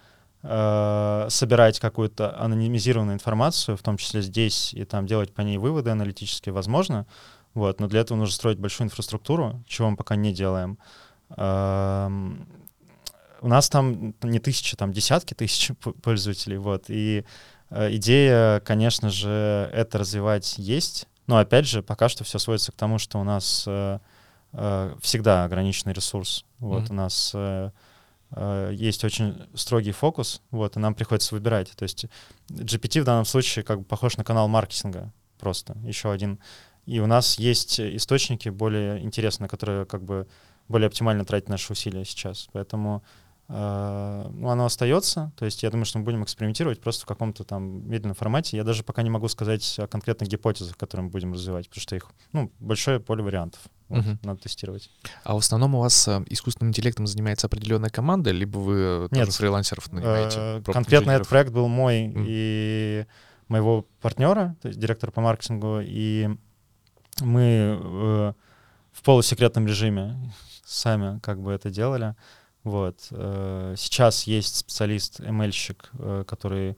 э, собирать какую-то анонимизированную информацию, в том числе здесь, и там делать по ней выводы аналитические, возможно. Вот, но для этого нужно строить большую инфраструктуру, чего мы пока не делаем. Э, у нас там не тысячи, там десятки тысяч [laughs] пользователей, вот, и э, идея, конечно же, это развивать есть, но опять же, пока что все сводится к тому, что у нас э, э, всегда ограниченный ресурс. Вот mm-hmm. у нас э, есть очень строгий фокус, вот, и нам приходится выбирать. То есть GPT в данном случае как бы похож на канал маркетинга просто, еще один. И у нас есть источники более интересные, которые как бы более оптимально тратить наши усилия сейчас. Поэтому э, ну, оно остается. То есть я думаю, что мы будем экспериментировать просто в каком-то там медленном формате. Я даже пока не могу сказать о конкретных гипотезах, которые мы будем развивать, потому что их ну, большое поле вариантов. Вот, угу. Надо тестировать. А в основном у вас э, искусственным интеллектом занимается определенная команда, либо вы Нет. тоже фрилансеров нанимаете? Э, конкретно этот проект был мой mm. и моего партнера, то есть директора по маркетингу, и мы э, в полусекретном режиме сами как бы это делали. Вот. Э, сейчас есть специалист, ML-щик, э, который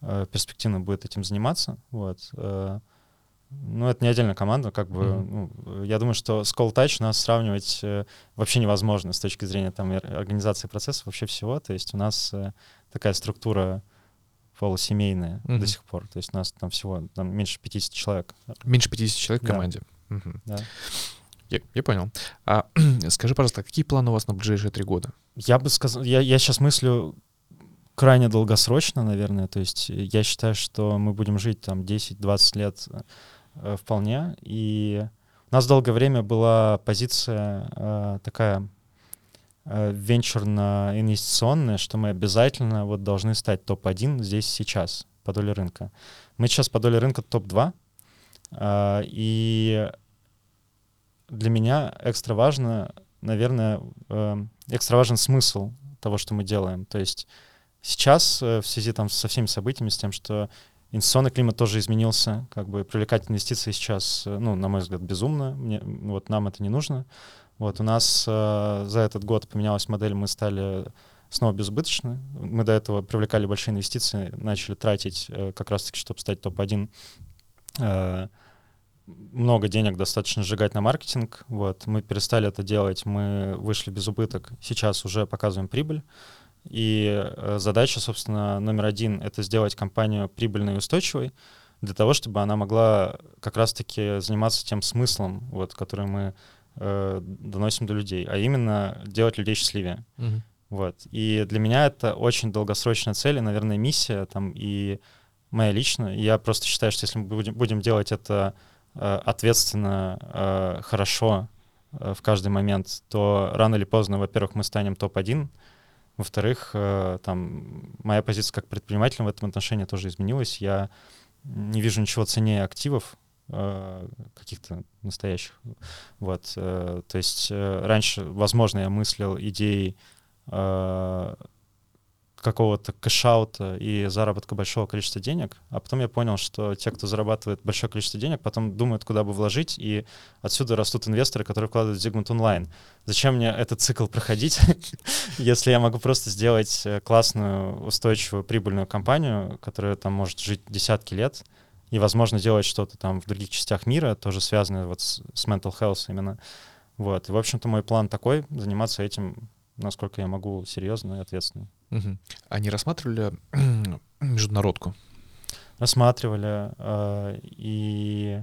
э, перспективно будет этим заниматься. Вот. Ну, это не отдельная команда, как бы, mm-hmm. ну, я думаю, что с Call Touch нас сравнивать э, вообще невозможно с точки зрения там организации процесса, вообще всего, то есть у нас э, такая структура полусемейная mm-hmm. до сих пор, то есть у нас там всего там, меньше 50 человек. Меньше 50 человек в команде? Да. Mm-hmm. да. Я, я понял. А [clears throat] скажи, пожалуйста, какие планы у вас на ближайшие три года? Я бы сказал, я, я сейчас мыслю крайне долгосрочно, наверное, то есть я считаю, что мы будем жить там 10-20 лет Э, вполне. И у нас долгое время была позиция э, такая э, венчурно-инвестиционная, что мы обязательно вот должны стать топ-1 здесь сейчас по доле рынка. Мы сейчас по доле рынка топ-2, э, и для меня экстра важно, наверное, э, экстра важен смысл того, что мы делаем. То есть сейчас э, в связи там со всеми событиями, с тем, что Инвестиционный климат тоже изменился, как бы привлекать инвестиции сейчас, э, ну, на мой взгляд, безумно. Мне, вот нам это не нужно. Вот у нас э, за этот год поменялась модель, мы стали снова безубыточны. Мы до этого привлекали большие инвестиции, начали тратить э, как раз-таки, чтобы стать топ-1, э, много денег достаточно сжигать на маркетинг. Вот мы перестали это делать, мы вышли без убыток, сейчас уже показываем прибыль. И э, задача, собственно, номер один — это сделать компанию прибыльной и устойчивой для того, чтобы она могла как раз-таки заниматься тем смыслом, вот, который мы э, доносим до людей, а именно делать людей счастливее. Мгм. Вот. И для меня это очень долгосрочная цель и, наверное, миссия там и моя личная. И я просто считаю, что если мы будем, будем делать это ответственно, э, хорошо э, в каждый момент, то рано или поздно, во-первых, мы станем топ-1, во-вторых, э, там моя позиция как предпринимателя в этом отношении тоже изменилась. Я не вижу ничего ценнее активов, э, каких-то настоящих. Вот, э, то есть э, раньше, возможно, я мыслил идеей э, какого-то кэшаута и заработка большого количества денег, а потом я понял, что те, кто зарабатывает большое количество денег, потом думают, куда бы вложить, и отсюда растут инвесторы, которые вкладывают в Zigmund Online. Зачем мне этот цикл проходить, [laughs] если я могу просто сделать э, классную, устойчивую, прибыльную компанию, которая там может жить десятки лет, и, возможно, делать что-то там в других частях мира, тоже связанное вот с, с mental health именно. Вот. И, в общем-то, мой план такой — заниматься этим, насколько я могу, серьезно и ответственно. Не рассматривали [clears throat] международку? Рассматривали э, и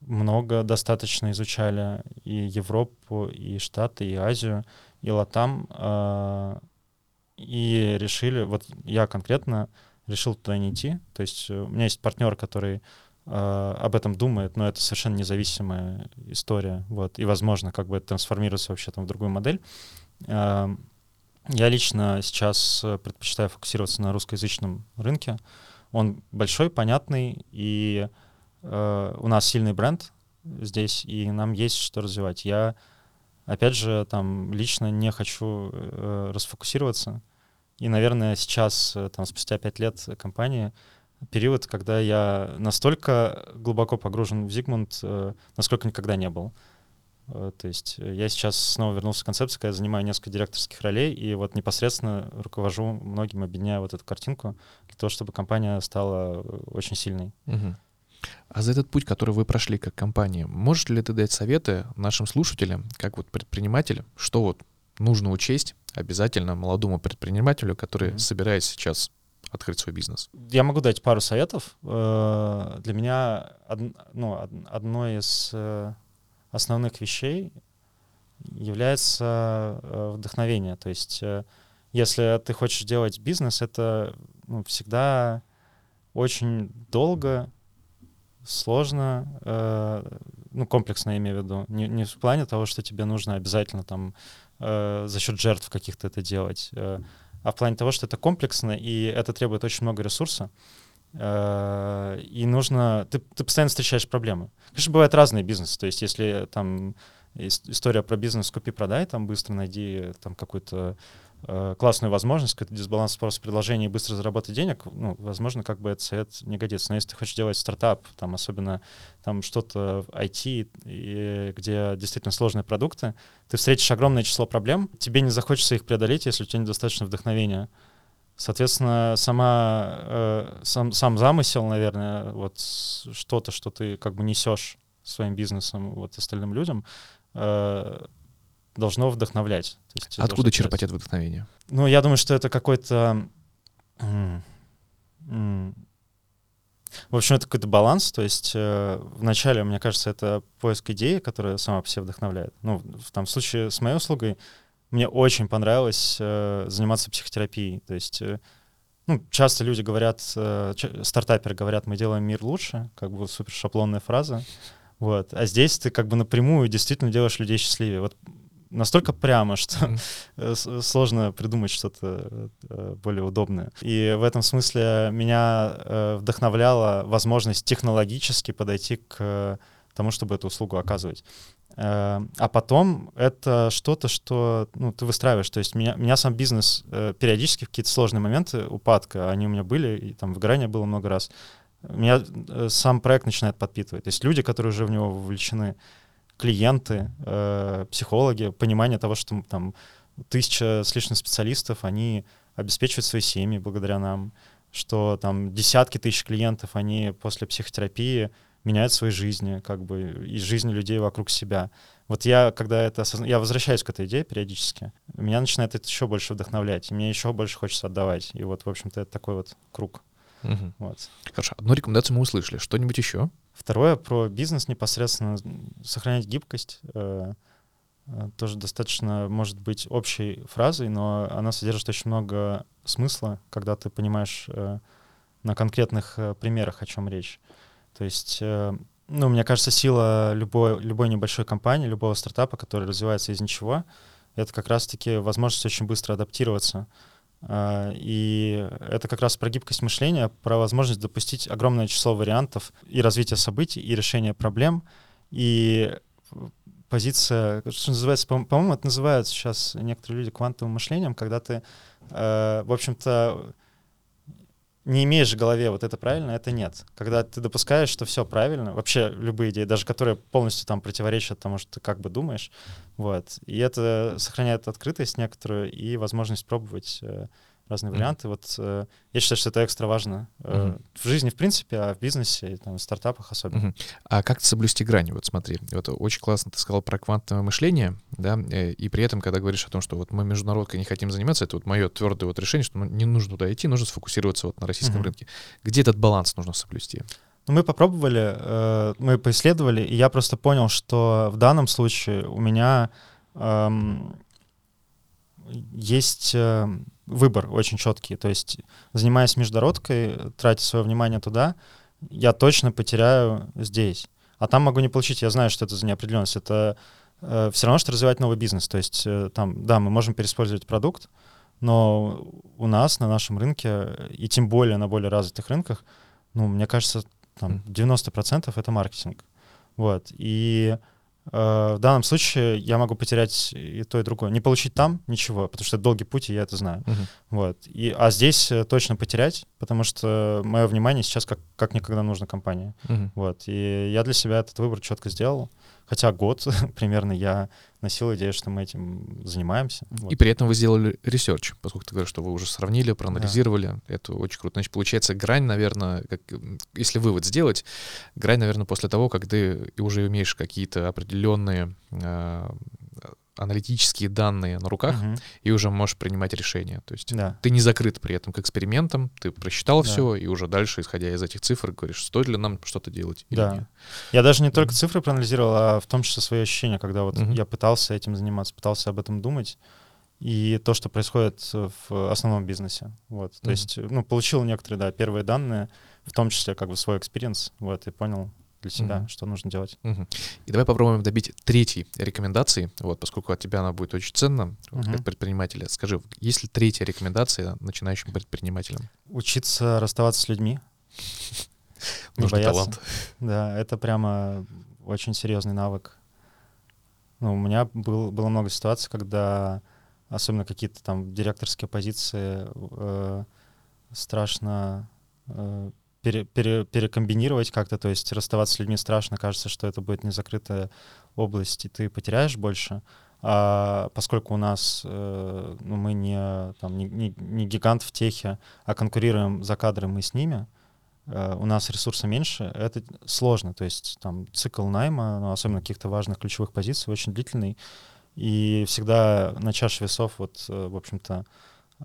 много достаточно изучали и Европу, и Штаты, и Азию, и Латам, э, и решили, вот я конкретно решил туда не идти, то есть э, у меня есть партнер, который э, об этом думает, но это совершенно независимая история, вот, и возможно, как бы это трансформируется вообще там в другую модель. Э, Я лично сейчас э, предпочитаю фокусироваться на русскоязычном рынке. Он большой, понятный, и э, у нас сильный бренд здесь, и нам есть что развивать. Я, опять же, там лично не хочу э, расфокусироваться. И, наверное, сейчас, э, там, спустя пять лет компании, период, когда я настолько глубоко погружен в Зигмунд, э, насколько никогда не был. Э, То есть э, я сейчас снова вернулся к концепции, когда я занимаю несколько директорских ролей, и вот непосредственно руковожу многим, объединяя вот эту картинку, для того, чтобы компания стала э, очень сильной. Мгм. А за этот путь, который вы прошли как компания, можешь ли ты дать советы нашим слушателям, как вот предприниматель, что вот нужно учесть обязательно молодому предпринимателю, который Мгм. собирается сейчас открыть свой бизнес? Я могу дать пару советов. Э, Для меня од- ну, од- одной из э, основных вещей является э, вдохновение. То есть э, если ты хочешь делать бизнес, это ну, всегда очень долго, сложно, э, ну, комплексно я имею в виду. Не, не в плане того, что тебе нужно обязательно там э, за счет жертв каких-то это делать, э, а в плане того, что это комплексно, и это требует очень много ресурса. И нужно... Ты, ты постоянно встречаешь проблемы. Конечно, бывают разные бизнесы. То есть если там ис- история про бизнес «купи-продай», там быстро найди там какую-то э, классную возможность, какой-то дисбаланс спроса предложения и быстро заработать денег, ну, возможно, как бы этот совет не годится. Но если ты хочешь делать стартап, там особенно там что-то в IT, и где действительно сложные продукты, ты встретишь огромное число проблем, тебе не захочется их преодолеть, если у тебя недостаточно вдохновения. Соответственно, сама, э, сам, сам замысел, наверное, вот что-то, что ты как бы несешь своим бизнесом вот остальным людям, э, должно вдохновлять. То есть Откуда черпать это вдохновение? Ну, я думаю, что это какой-то... В общем, это какой-то баланс. То есть э, вначале, мне кажется, это поиск идеи, которая сама по себе вдохновляет. Ну, в там в случае с моей услугой мне очень понравилось э, заниматься психотерапией. То есть э, ну, часто люди говорят, э, стартаперы говорят, мы делаем мир лучше, как бы супер шаблонная фраза. Вот. А здесь ты как бы напрямую действительно делаешь людей счастливее. Вот настолько прямо, [laughs] что с- сложно придумать что-то э, более удобное. И в этом смысле меня э, вдохновляла возможность технологически подойти к тому, чтобы эту услугу оказывать. Э, А потом это что-то, что ну, ты выстраиваешь. То есть меня, меня сам бизнес э, периодически в какие-то сложные моменты упадка, они у меня были, и там выгорания было много раз, меня э, сам проект начинает подпитывать. То есть люди, которые уже в него вовлечены, клиенты, психологи, понимание того, что там тысяча с лишним специалистов, они обеспечивают свои семьи благодаря нам, что там десятки тысяч клиентов, они после психотерапии меняют свои жизни, как бы, и жизни людей вокруг себя. Вот я, когда это осозна... я возвращаюсь к этой идее периодически, меня начинает это еще больше вдохновлять, и мне еще больше хочется отдавать. И вот, в общем-то, это такой вот круг. Мгм. Вот. Хорошо, одну рекомендацию мы услышали. Что-нибудь еще? Второе про бизнес непосредственно сохранять гибкость. э, э, Тоже достаточно может быть общей фразой, но она содержит очень много смысла, когда ты понимаешь э, на конкретных э, примерах, о чем речь. То есть, э, ну, мне кажется, сила любой, любой небольшой компании, любого стартапа, который развивается из ничего, это как раз-таки возможность очень быстро адаптироваться. А, И это как раз про гибкость мышления, про возможность допустить огромное число вариантов и развития событий, и решения проблем, и позиция, что называется, по- по-моему, это называют сейчас некоторые люди квантовым мышлением, когда ты, э, в общем-то, не имеешь в голове вот это правильно, это нет. Когда ты допускаешь, что все правильно, вообще любые идеи, даже которые полностью там противоречат тому, что ты как бы думаешь, вот. И это сохраняет открытость некоторую и возможность пробовать э, разные Мгм. варианты. Вот э, я считаю, что это экстра важно э, Мгм. в жизни в принципе, а в бизнесе и там, в стартапах особенно. Мгм. А как соблюсти грани? Вот смотри, вот очень классно ты сказал про квантовое мышление, да, э, и при этом, когда говоришь о том, что вот мы международкой не хотим заниматься, это вот мое твердое вот решение, что ну, не нужно туда идти, нужно сфокусироваться вот на российском Мгм. рынке. Где этот баланс нужно соблюсти? Ну, мы попробовали, э, мы поисследовали, и я просто понял, что в данном случае у меня эм, есть э, выбор очень четкий. То есть, занимаясь международкой, тратя свое внимание туда, я точно потеряю здесь. А там могу не получить. Я знаю, что это за неопределенность. Это все равно, что развивать новый бизнес. То есть, э, там, да, мы можем переиспользовать продукт, но у нас на нашем рынке, и тем более на более развитых рынках, ну, мне кажется, там Мгм. 90% это маркетинг. Вот. И э, в данном случае я могу потерять и то, и другое. Не получить там ничего, потому что это долгий путь, и я это знаю. Мгм. Вот. И, а здесь э, точно потерять, потому что мое внимание сейчас как, как никогда нужно компании. Мгм. Вот. И я для себя этот выбор четко сделал. Хотя год [laughs] примерно я носил идею, что мы этим занимаемся. Вот. И при этом вы сделали research, поскольку ты говоришь, что вы уже сравнили, проанализировали. Это очень круто. Значит, получается, грань, наверное, как, если вывод сделать, грань, наверное, после того, как ты уже имеешь какие-то определенные а, аналитические данные на руках, Мгм. и уже можешь принимать решения. То есть Да. ты не закрыт при этом к экспериментам, ты просчитал Да. все, и уже дальше, исходя из этих цифр, говоришь, стоит ли нам что-то делать или Да. нет. Я даже не только цифры проанализировал, а в том числе свои ощущения, когда вот Мгм. я пытался этим заниматься, пытался об этом думать, и то, что происходит в основном бизнесе. Вот. То Мгм. есть, ну, получил некоторые, да, первые данные, в том числе как бы свой experience, вот, и понял для себя, Мгм. что нужно делать. Мгм. И давай попробуем добить третьей рекомендации, вот, поскольку от тебя она будет очень ценна, Мгм. как предпринимателя. Скажи, есть ли третья рекомендация начинающим предпринимателям? Учиться расставаться с людьми. [laughs] Не Нужный бояться. талант. Да, это прямо очень серьезный навык. Ну, у меня был, было много ситуаций, когда особенно какие-то там директорские позиции э, страшно э, пере- пере- перекомбинировать как-то, то есть расставаться с людьми страшно, кажется, что это будет не закрытая область, и ты потеряешь больше. А поскольку у нас э, ну, мы не, там, не, не- не гигант в техе, а конкурируем за кадры мы с ними, э, у нас ресурса меньше, это сложно. То есть там цикл найма, ну, особенно каких-то важных ключевых позиций, очень длительный. И всегда на чаше весов, вот, э, в общем-то, э,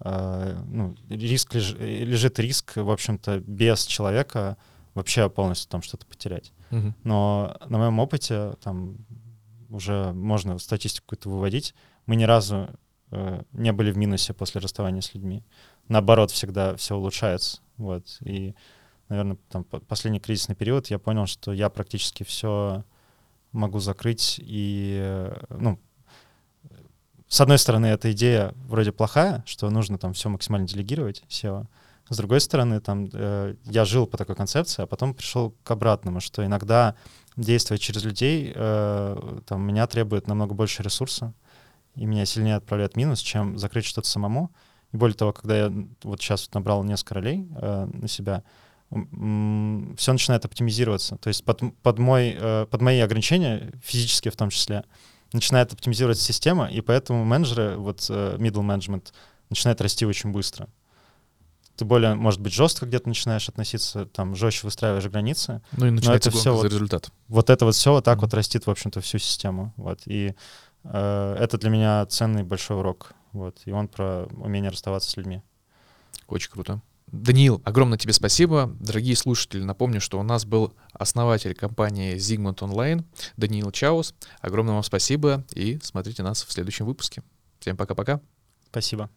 ну, риск леж- э, лежит риск, в общем-то, без человека вообще полностью там что-то потерять. Мгм. Но на моем опыте там уже можно статистику какую-то выводить. Мы ни разу э, не были в минусе после расставания с людьми. Наоборот, всегда все улучшается. Вот. И, наверное, там по- последний кризисный период я понял, что я практически все могу закрыть. И, э, ну, с одной стороны, эта идея вроде плохая, что нужно там все максимально делегировать SEO. С другой стороны, там э, я жил по такой концепции, а потом пришел к обратному, что иногда действовать через людей э, там, меня требует намного больше ресурса, и меня сильнее отправляет минус, чем закрыть что-то самому. И более того, когда я вот сейчас вот набрал несколько ролей э, на себя, все начинает оптимизироваться. То есть под, под, мой, э, под мои ограничения, физические в том числе, начинает оптимизироваться система, и поэтому менеджеры, вот э, middle management, начинает расти очень быстро. ты более, может быть, жестко где-то начинаешь относиться, там, жестче выстраиваешь границы. Ну и начинается это всё за вот- результат. Вот это вот все вот так вот растит, в общем-то, всю систему. Вот. И э, это для меня ценный большой урок. Вот. И он про умение расставаться с людьми. Очень круто. Даниил, огромное тебе спасибо. Дорогие слушатели, напомню, что у нас был основатель компании Zigmund Online, Даниил Чаус. Огромное вам спасибо и смотрите нас в следующем выпуске. Всем пока-пока. Спасибо.